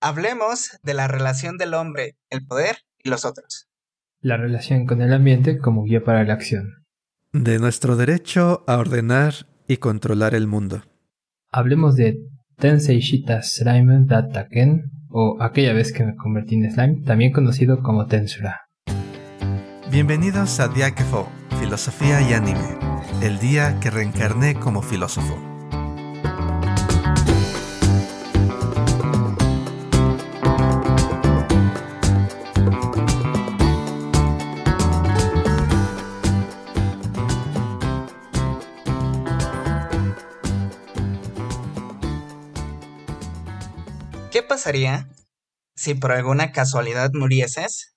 Hablemos de la relación del hombre, el poder y los otros. La relación con el ambiente como guía para la acción. De nuestro derecho a ordenar y controlar el mundo. Hablemos de Tensei Shita Slime Dataken o aquella vez que me convertí en slime, también conocido como Tensura. Bienvenidos a Diakefo, Filosofía y Anime, el día que reencarné como filósofo. Si por alguna casualidad murieses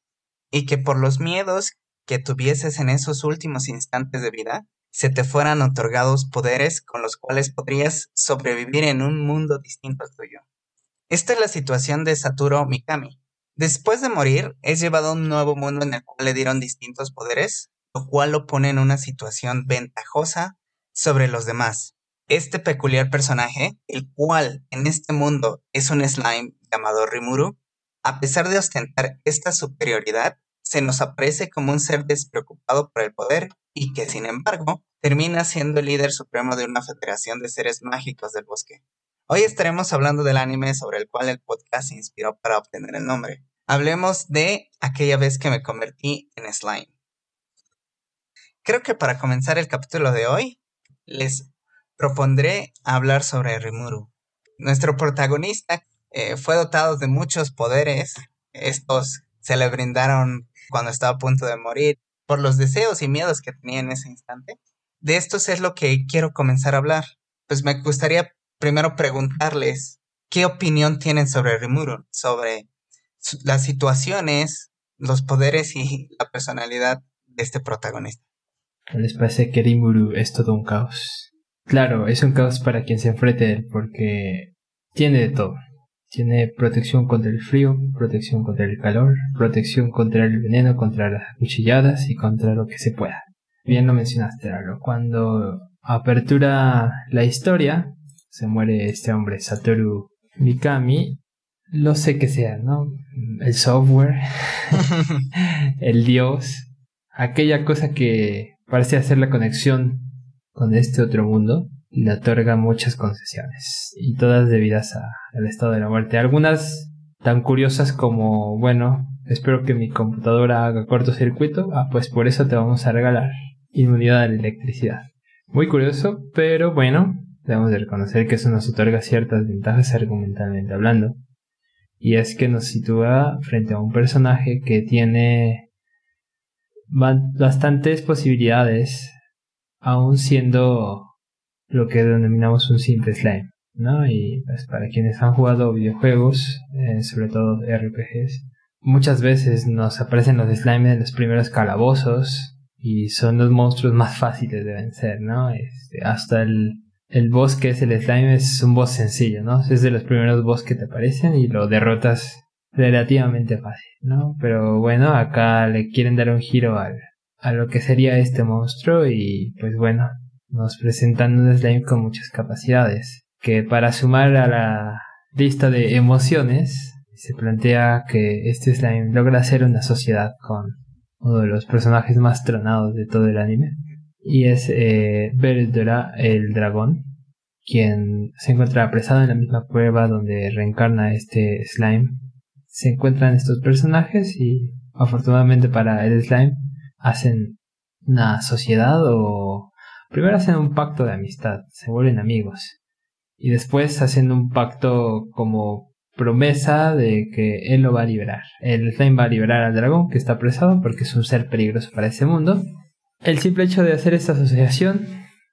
y que por los miedos que tuvieses en esos últimos instantes de vida, se te fueran otorgados poderes con los cuales podrías sobrevivir en un mundo distinto al tuyo? Esta es la situación de Satoru Mikami. Después de morir, es llevado a un nuevo mundo en el cual le dieron distintos poderes, lo cual lo pone en una situación ventajosa sobre los demás. Este peculiar personaje, el cual en este mundo es un slime llamado Rimuru, a pesar de ostentar esta superioridad, se nos aparece como un ser despreocupado por el poder y que, sin embargo, termina siendo el líder supremo de una federación de seres mágicos del bosque. Hoy estaremos hablando del anime sobre el cual el podcast se inspiró para obtener el nombre. Hablemos de aquella vez que me convertí en slime. Creo que para comenzar el capítulo de hoy, les propondré hablar sobre Rimuru. Nuestro protagonista eh, fue dotado de muchos poderes. Estos se le brindaron cuando estaba a punto de morir por los deseos y miedos que tenía en ese instante. De estos es lo que quiero comenzar a hablar. Pues me gustaría primero preguntarles qué opinión tienen sobre Rimuru, sobre las situaciones, los poderes y la personalidad de este protagonista. ¿Les parece que Rimuru es todo un caos? Claro, es un caos para quien se enfrente a él, porque tiene de todo. Tiene protección contra el frío, protección contra el calor, protección contra el veneno, contra las cuchilladas y contra lo que se pueda. Bien lo mencionaste, Lalo. Cuando apertura la historia, se muere este hombre, Satoru Mikami. Lo sé que sea, ¿no? El software, el dios, aquella cosa que parece hacer la conexión con este otro mundo le otorga muchas concesiones y todas debidas al estado de la muerte. Algunas tan curiosas como, bueno, espero que mi computadora haga cortocircuito, ah, pues por eso te vamos a regalar inmunidad a la electricidad. Muy curioso, pero bueno, debemos de reconocer que eso nos otorga ciertas ventajas argumentalmente hablando. Y es que nos sitúa frente a un personaje que tiene bastantes posibilidades aún siendo lo que denominamos un simple slime, ¿no? Y pues para quienes han jugado videojuegos, eh, sobre todo RPGs, muchas veces nos aparecen los slime en los primeros calabozos y son los monstruos más fáciles de vencer, ¿no? Este, hasta el, el boss que es el slime es un boss sencillo, ¿no? Es de los primeros boss que te aparecen y lo derrotas relativamente fácil, ¿no? Pero bueno, acá le quieren dar un giro al, a lo que sería este monstruo y pues bueno, nos presentan un slime con muchas capacidades, que para sumar a la lista de emociones se plantea que este slime logra hacer una sociedad con uno de los personajes más tronados de todo el anime y es eh, el dragón quien se encuentra apresado en la misma prueba donde reencarna este slime. Se encuentran estos personajes y afortunadamente para el slime hacen una sociedad o primero hacen un pacto de amistad, se vuelven amigos y después hacen un pacto como promesa de que él lo va a liberar. El slime va a liberar al dragón que está apresado porque es un ser peligroso para ese mundo. El simple hecho de hacer esta asociación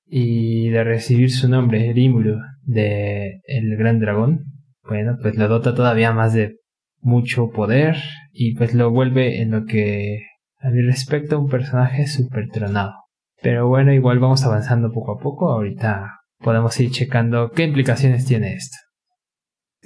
y de recibir su nombre, Rimuru, de el gran dragón, bueno, pues lo dota todavía más de mucho poder y pues lo vuelve en lo que a mi respecto un personaje súper tronado. Pero bueno, igual vamos avanzando poco a poco. Ahorita podemos ir checando qué implicaciones tiene esto.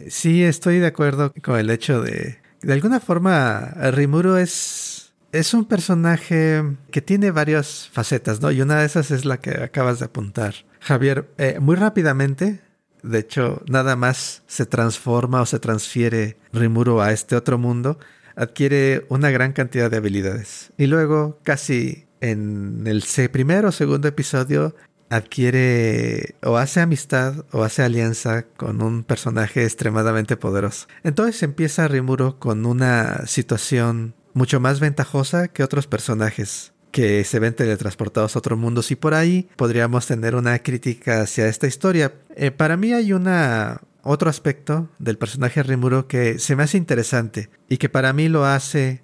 Sí, estoy de acuerdo con el hecho de... De alguna forma, Rimuru es, es un personaje que tiene varias facetas, ¿no? Y una de esas es la que acabas de apuntar. Javier, eh, muy rápidamente, De hecho, nada más se transforma o se transfiere Rimuru a este otro mundo, adquiere una gran cantidad de habilidades. Y luego, casi en el primero o segundo episodio, adquiere o hace amistad o hace alianza con un personaje extremadamente poderoso. Entonces empieza Rimuro con una situación mucho más ventajosa que otros personajes que se ven teletransportados a otro mundo. y por ahí podríamos tener una crítica hacia esta historia. Eh, para mí hay una otro aspecto del personaje Rimuro que se me hace interesante y que para mí lo hace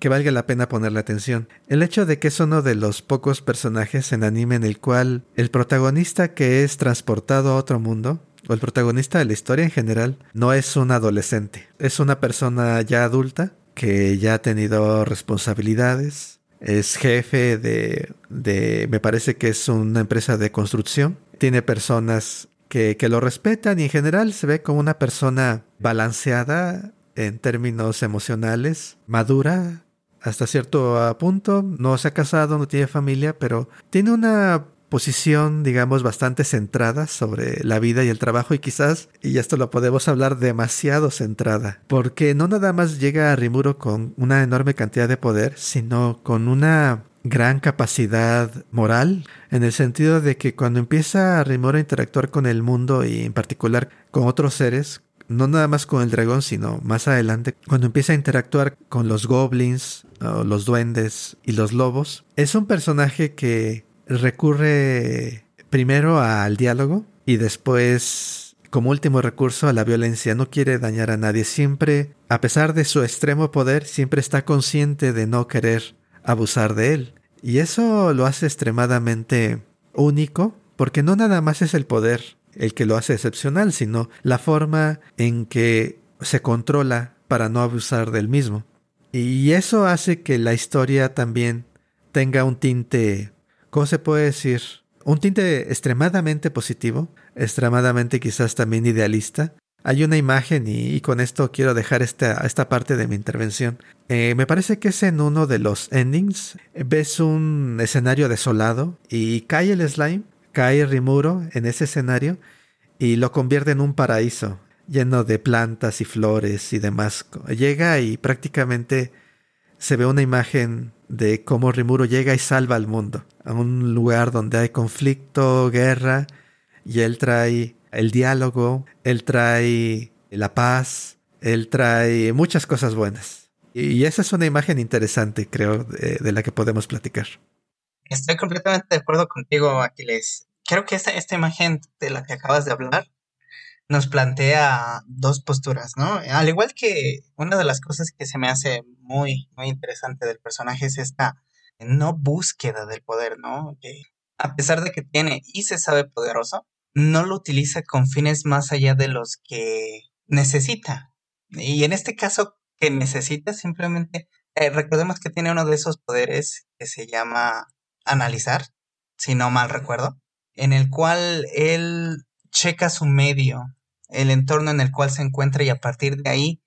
que valga la pena ponerle atención. El hecho de que es uno de los pocos personajes en anime en el cual el protagonista que es transportado a otro mundo, o el protagonista de la historia en general, no es un adolescente, es una persona ya adulta que ya ha tenido responsabilidades, es jefe de, de me parece que es una empresa de construcción, tiene personas que, que lo respetan y en general se ve como una persona balanceada en términos emocionales, madura hasta cierto punto, no se ha casado, no tiene familia, pero tiene una posición, digamos, bastante centrada sobre la vida y el trabajo y quizás, y esto lo podemos hablar demasiado centrada, porque no nada más llega a Rimuro con una enorme cantidad de poder, sino con una gran capacidad moral, en el sentido de que cuando empieza Rimuro a interactuar con el mundo y en particular con otros seres, no nada más con el dragón, sino más adelante, cuando empieza a interactuar con los goblins, los duendes y los lobos, es un personaje que recurre primero al diálogo y después, como último recurso, a la violencia. No quiere dañar a nadie. Siempre, a pesar de su extremo poder, siempre está consciente de no querer abusar de él. Y eso lo hace extremadamente único, porque no nada más es el poder el que lo hace excepcional, sino la forma en que se controla para no abusar del mismo. Y eso hace que la historia también tenga un tinte, ¿cómo se puede decir? Un tinte extremadamente positivo, extremadamente quizás también idealista. Hay una imagen y, con esto quiero dejar esta, esta parte de mi intervención. Eh, me parece que es en uno de los endings. Ves un escenario desolado y cae el slime cae Rimuro en ese escenario y lo convierte en un paraíso lleno de plantas y flores y demás. Llega y prácticamente se ve una imagen de cómo Rimuro llega y salva al mundo a un lugar donde hay conflicto, guerra, y él trae el diálogo, él trae la paz, él trae muchas cosas buenas. Y esa es una imagen interesante, creo, de la que podemos platicar. Estoy completamente de acuerdo contigo, Aquiles. Creo que esta, esta imagen de la que acabas de hablar nos plantea dos posturas, ¿no? Al igual que una de las cosas que se me hace muy, muy interesante del personaje es esta no búsqueda del poder, ¿no? Que a pesar de que tiene y se sabe poderoso, no lo utiliza con fines más allá de los que necesita. Y en este caso, que necesita simplemente, eh, recordemos que tiene uno de esos poderes que se llama analizar, si no mal recuerdo, en el cual él checa su medio, el entorno en el cual se encuentra y a partir de ahí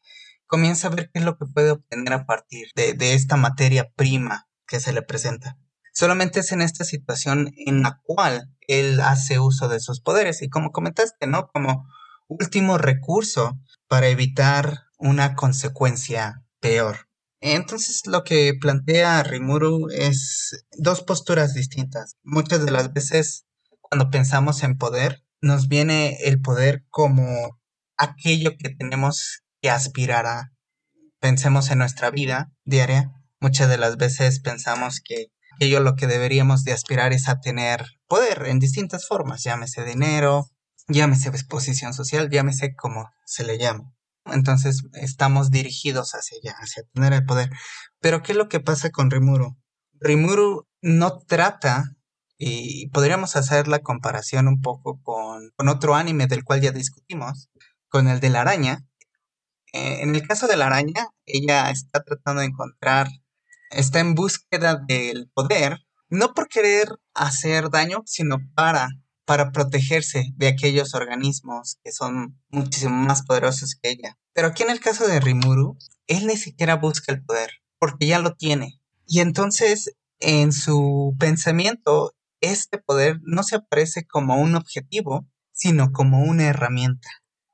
comienza a ver qué es lo que puede obtener a partir de, esta materia prima que se le presenta. Solamente es en esta situación en la cual él hace uso de sus poderes y como comentaste, ¿no? Como último recurso para evitar una consecuencia peor. Entonces lo que plantea Rimuru es dos posturas distintas. Muchas de las veces cuando pensamos en poder, nos viene el poder como aquello que tenemos que aspirar a. Pensemos en nuestra vida diaria. Muchas de las veces pensamos que aquello lo que deberíamos de aspirar es a tener poder en distintas formas, llámese dinero, llámese exposición social, llámese como se le llame. Entonces estamos dirigidos hacia allá, hacia tener el poder. Pero ¿qué es lo que pasa con Rimuru? Rimuru no trata, y podríamos hacer la comparación un poco con, otro anime del cual ya discutimos, con el de la araña. Eh, en el caso de la araña, ella está tratando de encontrar, está en búsqueda del poder, no por querer hacer daño, sino para para protegerse de aquellos organismos que son muchísimo más poderosos que ella. Pero aquí en el caso de Rimuru, él ni siquiera busca el poder, porque ya lo tiene. Y entonces, en su pensamiento, este poder no se aparece como un objetivo, sino como una herramienta.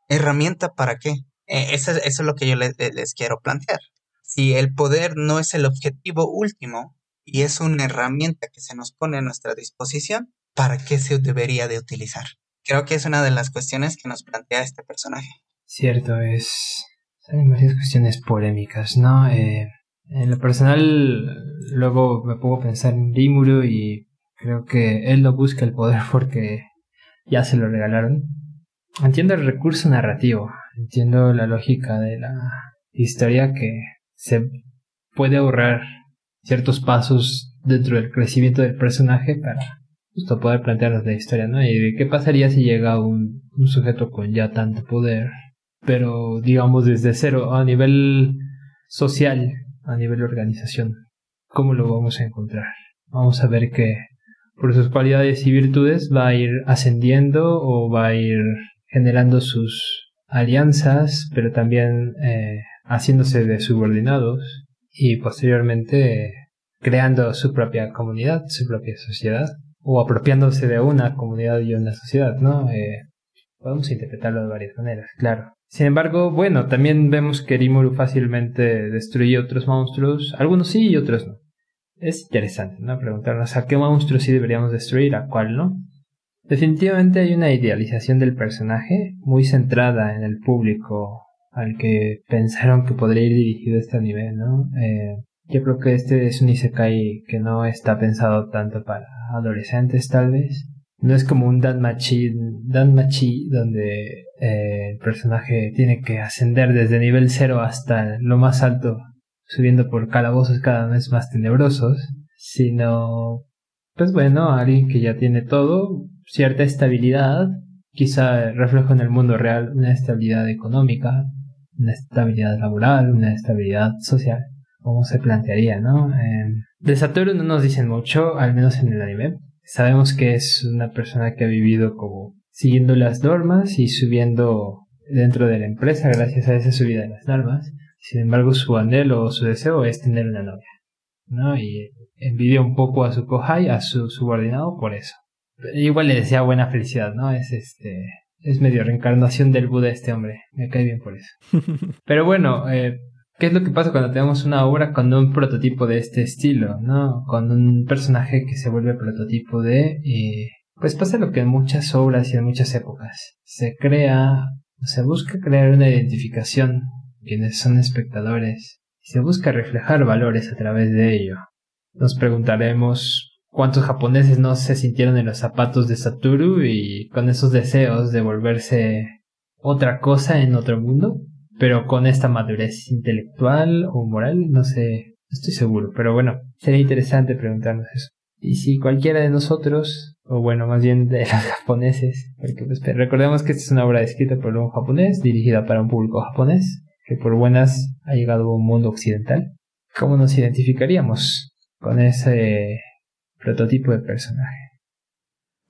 ¿Herramienta para qué? Eh, eso, es lo que yo les, quiero plantear. Si el poder no es el objetivo último y es una herramienta que se nos pone a nuestra disposición, ¿para qué se debería de utilizar? Creo que es una de las cuestiones que nos plantea este personaje. Cierto, es... Hay varias cuestiones polémicas, ¿no? Eh, en lo personal, luego me pongo a pensar en Rimuru y creo que él no busca el poder porque ya se lo regalaron. Entiendo el recurso narrativo, entiendo la lógica de la historia que se puede ahorrar ciertos pasos dentro del crecimiento del personaje para justo poder plantearnos la historia, ¿no? Y qué pasaría si llega un, un sujeto con ya tanto poder, pero digamos desde cero, a nivel social, a nivel organización, ¿cómo lo vamos a encontrar? Vamos a ver que por sus cualidades y virtudes va a ir ascendiendo o va a ir generando sus alianzas, pero también eh, haciéndose de subordinados y posteriormente creando su propia comunidad, su propia sociedad, o apropiándose de una comunidad y una sociedad, ¿no? Eh, podemos interpretarlo de varias maneras, claro. Sin embargo, bueno, también vemos que Rimuru fácilmente destruye otros monstruos, algunos sí y otros no. Es interesante, ¿no? Preguntarnos a qué monstruo sí deberíamos destruir, a cuál no. Definitivamente hay una idealización del personaje muy centrada en el público al que pensaron que podría ir dirigido este anime, ¿no? Eh, yo creo que este es un isekai que no está pensado tanto para adolescentes, tal vez. No es como un Danmachi, Danmachi donde eh, el personaje tiene que ascender desde nivel cero hasta lo más alto, subiendo por calabozos cada vez más tenebrosos, sino, pues bueno, alguien que ya tiene todo, cierta estabilidad, quizá reflejo en el mundo real una estabilidad económica, una estabilidad laboral, una estabilidad social, como se plantearía, ¿no? de Satoru no nos dicen mucho, al menos en el anime. Sabemos que es una persona que ha vivido como siguiendo las normas y subiendo dentro de la empresa gracias a esa subida de las normas. Sin embargo, su anhelo o su deseo es tener una novia, ¿no? Y envidia un poco a su kohai, a su subordinado por eso igual le desea buena felicidad, ¿no? Es este. Es medio reencarnación del Buda este hombre. Me cae bien por eso. Pero bueno, eh, ¿qué es lo que pasa cuando tenemos una obra con un prototipo de este estilo, ¿no? Con un personaje que se vuelve prototipo de. pues pasa lo que en muchas obras y en muchas épocas. Se crea. Se busca crear una identificación. Quienes son espectadores. Y se busca reflejar valores a través de ello. Nos preguntaremos cuántos japoneses no se sintieron en los zapatos de Satoru y con esos deseos de volverse otra cosa en otro mundo, pero con esta madurez intelectual o moral, no sé, estoy seguro, pero bueno, sería interesante preguntarnos eso. Y si cualquiera de nosotros, o bueno, más bien de los japoneses, porque pues, recordemos que esta es una obra escrita por un japonés, dirigida para un público japonés, que por buenas ha llegado a un mundo occidental, ¿cómo nos identificaríamos con ese prototipo de personaje.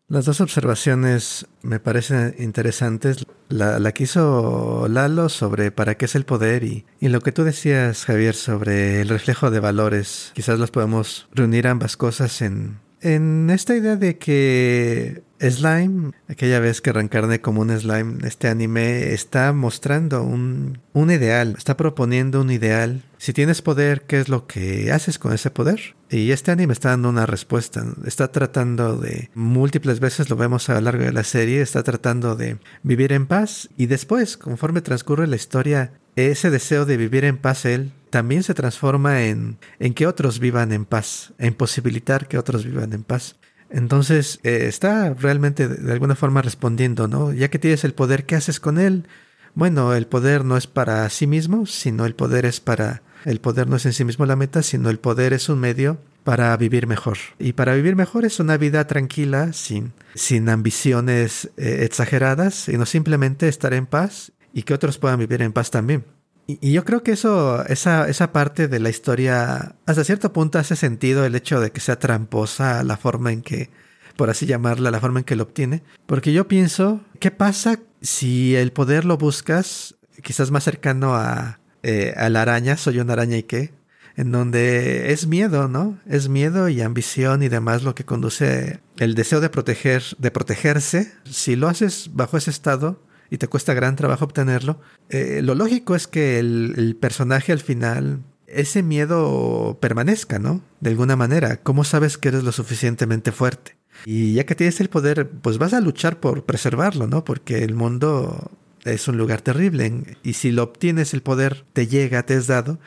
Las dos observaciones me parecen interesantes. La, la que hizo Lalo sobre para qué es el poder y, lo que tú decías, Javier, sobre el reflejo de valores. Quizás los podemos reunir ambas cosas en, en esta idea de que Slime, aquella vez que reencarné como un slime, este anime está mostrando un, un, ideal, está proponiendo un ideal. Si tienes poder, ¿qué es lo que haces con ese poder? Y este anime está dando una respuesta, está tratando de, múltiples veces lo vemos a lo largo de la serie, está tratando de vivir en paz y después, conforme transcurre la historia, ese deseo de vivir en paz él también se transforma en, en que otros vivan en paz, en posibilitar que otros vivan en paz. Entonces, eh, está realmente de alguna forma respondiendo, ¿no? Ya que tienes el poder, ¿qué haces con él? Bueno, el poder no es para sí mismo, sino el poder es para... El poder no es en sí mismo la meta, sino el poder es un medio para vivir mejor. Y para vivir mejor es una vida tranquila, sin, sin ambiciones eh, exageradas, sino simplemente estar en paz y que otros puedan vivir en paz también. Y, yo creo que eso, esa, esa parte de la historia, hasta cierto punto hace sentido el hecho de que sea tramposa la forma en que, por así llamarla, la forma en que lo obtiene. Porque yo pienso, ¿qué pasa si el poder lo buscas quizás más cercano a, eh, a la araña? Soy una araña y qué. en donde es miedo, ¿no? Es miedo y ambición y demás lo que conduce el deseo de proteger, de protegerse. Si lo haces bajo ese estado y te cuesta gran trabajo obtenerlo, eh, lo lógico es que el, el personaje al final ese miedo permanezca, ¿no? De alguna manera. ¿Cómo sabes que eres lo suficientemente fuerte? Y ya que tienes el poder, pues vas a luchar por preservarlo, ¿no? Porque el mundo es un lugar terrible y si lo obtienes el poder te llega, te es dado,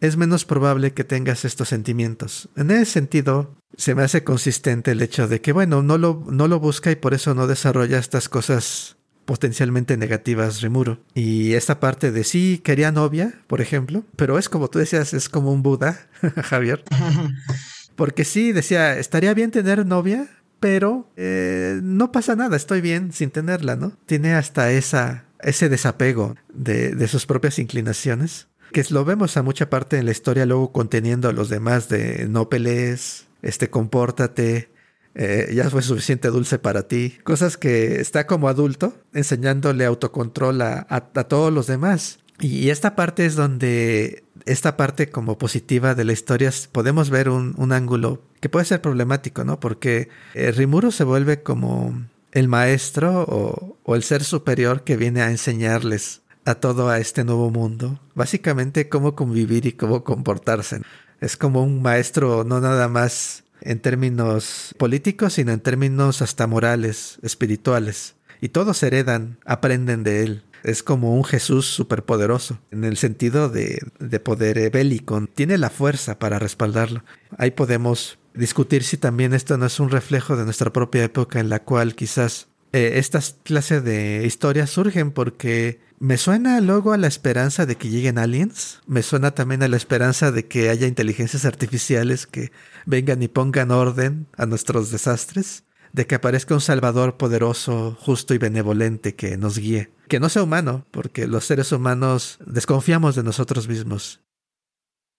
es menos probable que tengas estos sentimientos. En ese sentido, se me hace consistente el hecho de que, bueno, no lo, no lo busca y por eso no desarrolla estas cosas potencialmente negativas Rimuro. Y esta parte de sí quería novia, por ejemplo, pero es como tú decías, es como un Buda, Javier. Porque sí, decía, estaría bien tener novia, pero eh, no pasa nada, estoy bien sin tenerla, ¿no? Tiene hasta esa, ese desapego de, de sus propias inclinaciones, que lo vemos a mucha parte en la historia luego conteniendo a los demás de no pelees, este, compórtate, eh, ya fue suficiente dulce para ti. Cosas que está como adulto enseñándole autocontrol a, a, todos los demás. Y esta parte es donde, esta parte como positiva de la historia, podemos ver un, un ángulo que puede ser problemático, ¿no? Porque eh, Rimuro se vuelve como el maestro o, o el ser superior que viene a enseñarles a todo a este nuevo mundo. Básicamente cómo convivir y cómo comportarse. Es como un maestro no nada más en términos políticos, sino en términos hasta morales, espirituales. Y todos heredan, aprenden de él. Es como un Jesús superpoderoso, en el sentido de, de poder bélico. Tiene la fuerza para respaldarlo. Ahí podemos discutir si también esto no es un reflejo de nuestra propia época en la cual quizás eh, estas clases de historias surgen porque me suena luego a la esperanza de que lleguen aliens, me suena también a la esperanza de que haya inteligencias artificiales que vengan y pongan orden a nuestros desastres, de que aparezca un Salvador poderoso, justo y benevolente que nos guíe, que no sea humano, porque los seres humanos desconfiamos de nosotros mismos.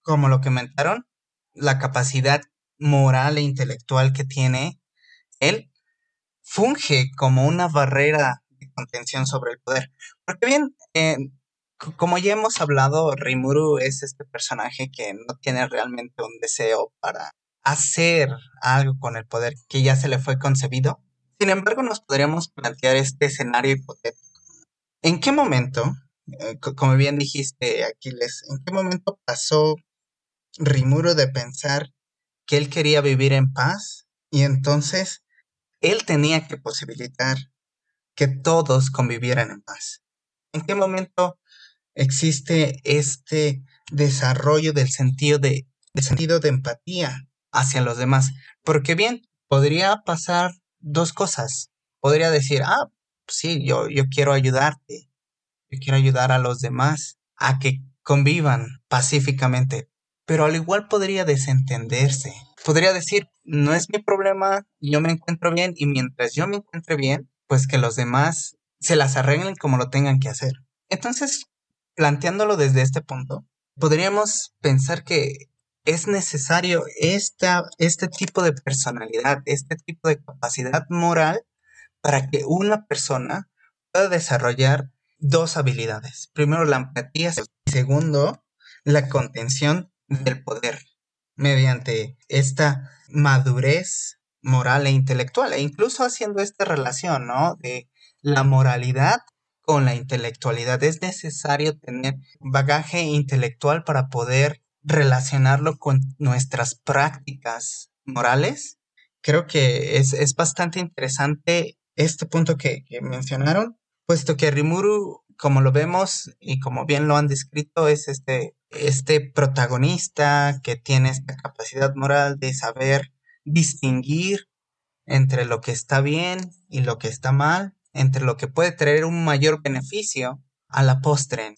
Como lo comentaron, la capacidad moral e intelectual que tiene él funge como una barrera de contención sobre el poder. Porque bien, eh, como ya hemos hablado, Rimuru es este personaje que no tiene realmente un deseo para hacer algo con el poder que ya se le fue concebido. Sin embargo, nos podríamos plantear este escenario hipotético. ¿En qué momento, eh, como bien dijiste, Aquiles, en qué momento pasó Rimuru de pensar que él quería vivir en paz y entonces él tenía que posibilitar que todos convivieran en paz. ¿En qué momento existe este desarrollo del sentido de, empatía hacia los demás? Porque bien, podría pasar dos cosas. Podría decir, ah, sí, yo, yo quiero ayudarte. Yo quiero ayudar a los demás a que convivan pacíficamente. Pero al igual podría desentenderse podría decir, no es mi problema, yo me encuentro bien y mientras yo me encuentre bien, pues que los demás se las arreglen como lo tengan que hacer. Entonces, planteándolo desde este punto, podríamos pensar que es necesario esta, este tipo de personalidad, este tipo de capacidad moral para que una persona pueda desarrollar dos habilidades. Primero, la empatía segundo, la contención del poder mediante esta madurez moral e intelectual, e incluso haciendo esta relación, ¿no? De la moralidad con la intelectualidad. Es necesario tener bagaje intelectual para poder relacionarlo con nuestras prácticas morales. Creo que es, es bastante interesante este punto que, que mencionaron, puesto que Rimuru, como lo vemos y como bien lo han descrito, es este este protagonista que tiene esta capacidad moral de saber distinguir entre lo que está bien y lo que está mal, entre lo que puede traer un mayor beneficio a la postre.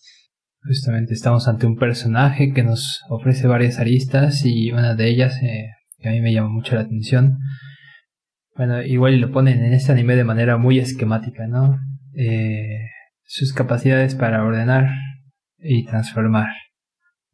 Justamente estamos ante un personaje que nos ofrece varias aristas y una de ellas eh, que a mí me llama mucho la atención. Bueno, igual lo ponen en este anime de manera muy esquemática, ¿no? Eh, sus capacidades para ordenar y transformar.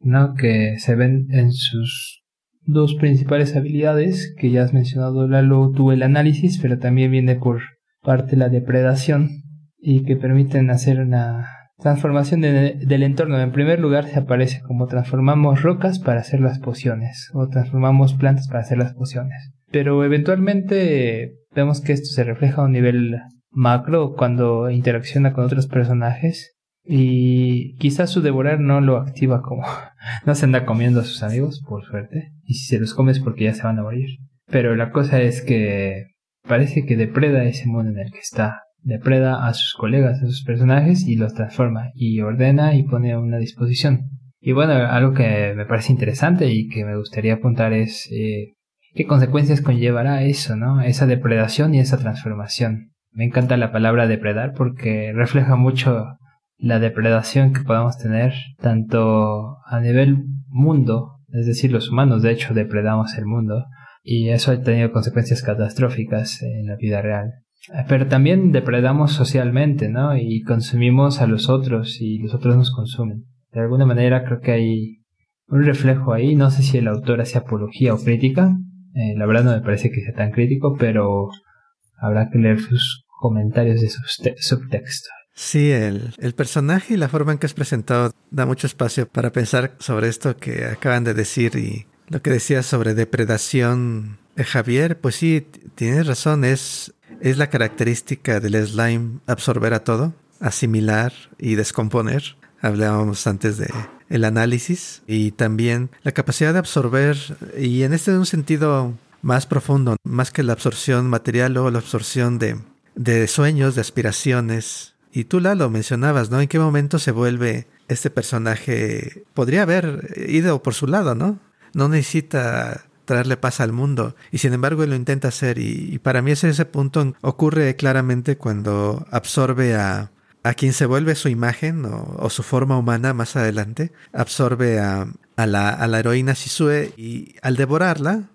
¿no? que se ven en sus dos principales habilidades que ya has mencionado Lalo tuvo el análisis pero también viene por parte la depredación y que permiten hacer una Transformación del entorno. En primer lugar se aparece como transformamos rocas para hacer las pociones o transformamos plantas para hacer las pociones. Pero eventualmente vemos que esto se refleja a un nivel macro cuando interacciona con otros personajes y quizás su devorar no lo activa como no se anda comiendo a sus amigos, por suerte, y si se los comes porque ya se van a morir. Pero la cosa es que parece que depreda ese mundo en el que está depreda a sus colegas, a sus personajes y los transforma y ordena y pone a una disposición. Y bueno, algo que me parece interesante y que me gustaría apuntar es eh, qué consecuencias conllevará eso, ¿no? Esa depredación y esa transformación. Me encanta la palabra depredar porque refleja mucho la depredación que podamos tener tanto a nivel mundo, es decir, los humanos de hecho depredamos el mundo y eso ha tenido consecuencias catastróficas en la vida real. Pero también depredamos socialmente, ¿no? Y consumimos a los otros y los otros nos consumen. De alguna manera creo que hay un reflejo ahí. No sé si el autor hace apología o crítica. Eh, la verdad no me parece que sea tan crítico, pero habrá que leer sus comentarios de subtexto. Sí, el, el, personaje y la forma en que es presentado da mucho espacio para pensar sobre esto que acaban de decir y lo que decías sobre depredación de Javier, pues sí, tienes razón, es es la característica del slime absorber a todo, asimilar y descomponer. Hablábamos antes de el análisis y también la capacidad de absorber y en este un sentido más profundo, más que la absorción material, luego la absorción de, de sueños, de aspiraciones. Y tú, la lo mencionabas, ¿no? ¿En qué momento se vuelve este personaje? Podría haber ido por su lado, ¿no? No necesita traerle paz al mundo. Y sin embargo él lo intenta hacer. Y, para mí ese, ese punto ocurre claramente cuando absorbe a, a quien se vuelve su imagen o, su forma humana más adelante. Absorbe a, a, la, a la heroína Shisue y al devorarla,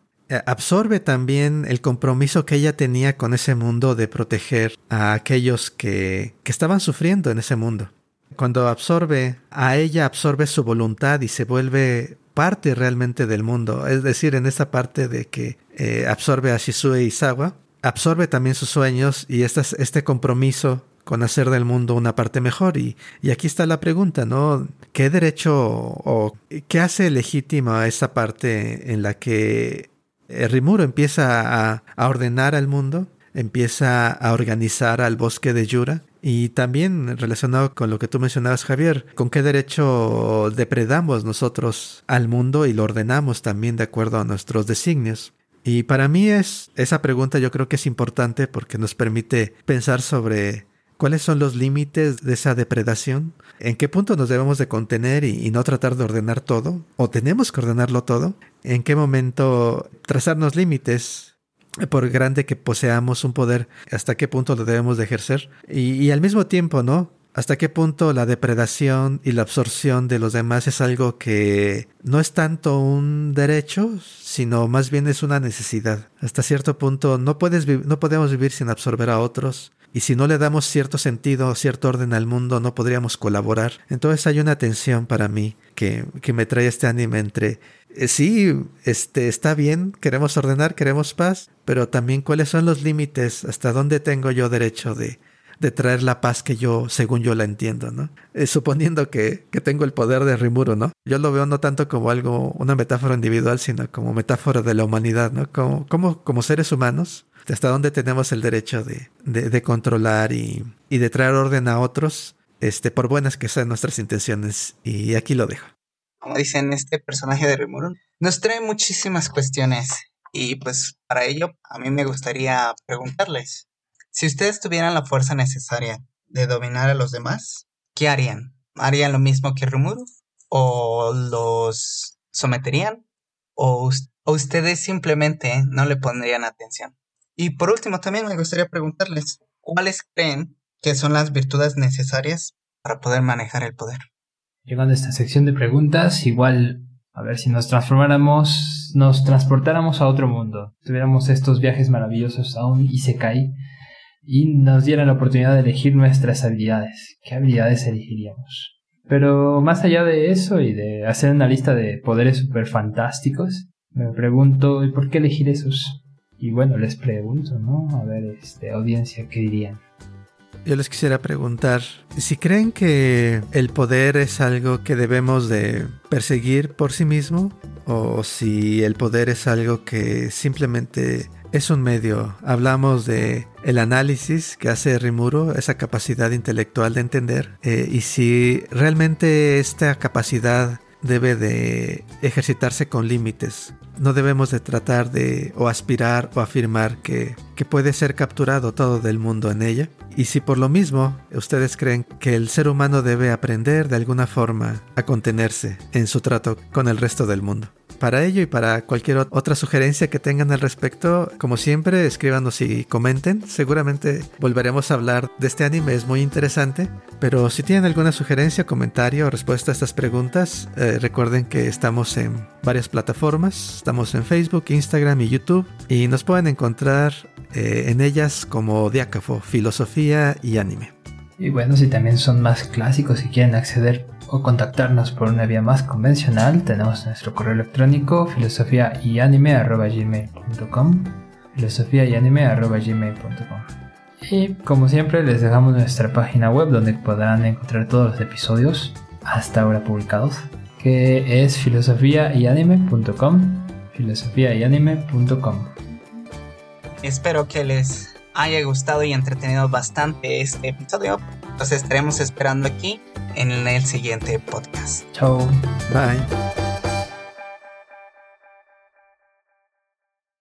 absorbe también el compromiso que ella tenía con ese mundo de proteger a aquellos que, que estaban sufriendo en ese mundo. Cuando absorbe a ella, absorbe su voluntad y se vuelve parte realmente del mundo. Es decir, en esta parte de que eh, absorbe a Shisue y Sawa, absorbe también sus sueños y este, este compromiso con hacer del mundo una parte mejor. Y, y, aquí está la pregunta, ¿no? ¿Qué derecho o qué hace legítima esa parte en la que eh, Rimuro empieza a, ordenar al mundo, empieza a organizar al bosque de Yura y también relacionado con lo que tú mencionabas, Javier, ¿con qué derecho depredamos nosotros al mundo y lo ordenamos también de acuerdo a nuestros designios? Y para mí es esa pregunta yo creo que es importante porque nos permite pensar sobre cuáles son los límites de esa depredación, en qué punto nos debemos de contener y, no tratar de ordenar todo, o tenemos que ordenarlo todo, en qué momento trazarnos límites por grande que poseamos un poder, hasta qué punto lo debemos de ejercer. Y, al mismo tiempo, ¿no? Hasta qué punto la depredación y la absorción de los demás es algo que no es tanto un derecho, sino más bien es una necesidad. Hasta cierto punto no, puedes no podemos vivir sin absorber a otros. Y si no le damos cierto sentido, cierto orden al mundo, no podríamos colaborar. Entonces hay una tensión para mí que, que me trae este anime entre eh, sí, este, está bien, queremos ordenar, queremos paz, pero también cuáles son los límites, hasta dónde tengo yo derecho de, de traer la paz que yo, según yo la entiendo, ¿no? Eh, suponiendo que, que, tengo el poder de Rimuro, ¿no? Yo lo veo no tanto como algo, una metáfora individual, sino como metáfora de la humanidad, ¿no? Como, como, como seres humanos, hasta dónde tenemos el derecho de, controlar y, de traer orden a otros, este, por buenas que sean nuestras intenciones. Y aquí lo dejo como dicen este personaje de Rimuru, nos trae muchísimas cuestiones. Y pues para ello a mí me gustaría preguntarles, si ustedes tuvieran la fuerza necesaria de dominar a los demás, ¿qué harían? ¿Harían lo mismo que Rimuru? ¿O los someterían? ¿O, ¿O ustedes simplemente no le pondrían atención? Y por último también me gustaría preguntarles, ¿cuáles creen que son las virtudes necesarias para poder manejar el poder? llegando a esta sección de preguntas, igual a ver si nos transformáramos, nos transportáramos a otro mundo, tuviéramos estos viajes maravillosos a un Isekai y nos dieran la oportunidad de elegir nuestras habilidades. ¿Qué habilidades elegiríamos? Pero más allá de eso y de hacer una lista de poderes super fantásticos, me pregunto, ¿y por qué elegir esos? Y bueno, les pregunto, ¿no? A ver, este, audiencia, ¿qué dirían? yo les quisiera preguntar si creen que el poder es algo que debemos de perseguir por sí mismo o si el poder es algo que simplemente es un medio. Hablamos de el análisis que hace Rimuro, esa capacidad intelectual de entender, eh, y si realmente esta capacidad debe de ejercitarse con límites. No debemos de tratar de o aspirar o afirmar que, que puede ser capturado todo del mundo en ella. Y si por lo mismo ustedes creen que el ser humano debe aprender de alguna forma a contenerse en su trato con el resto del mundo. Para ello y para cualquier otra sugerencia que tengan al respecto, como siempre, escríbanos y comenten. Seguramente volveremos a hablar de este anime, es muy interesante. Pero si tienen alguna sugerencia, comentario o respuesta a estas preguntas, eh, recuerden que estamos en varias plataformas. Estamos en Facebook, Instagram y YouTube. Y nos pueden encontrar eh, en ellas como Diácafo, Filosofía y Anime. Y bueno, si también son más clásicos y quieren acceder o contactarnos por una vía más convencional, tenemos nuestro correo electrónico filosofía y anime y anime y como siempre les dejamos nuestra página web donde podrán encontrar todos los episodios hasta ahora publicados que es filosofía y y Espero que les haya gustado y entretenido bastante este episodio. Los estaremos esperando aquí en el siguiente podcast. Chao. Bye.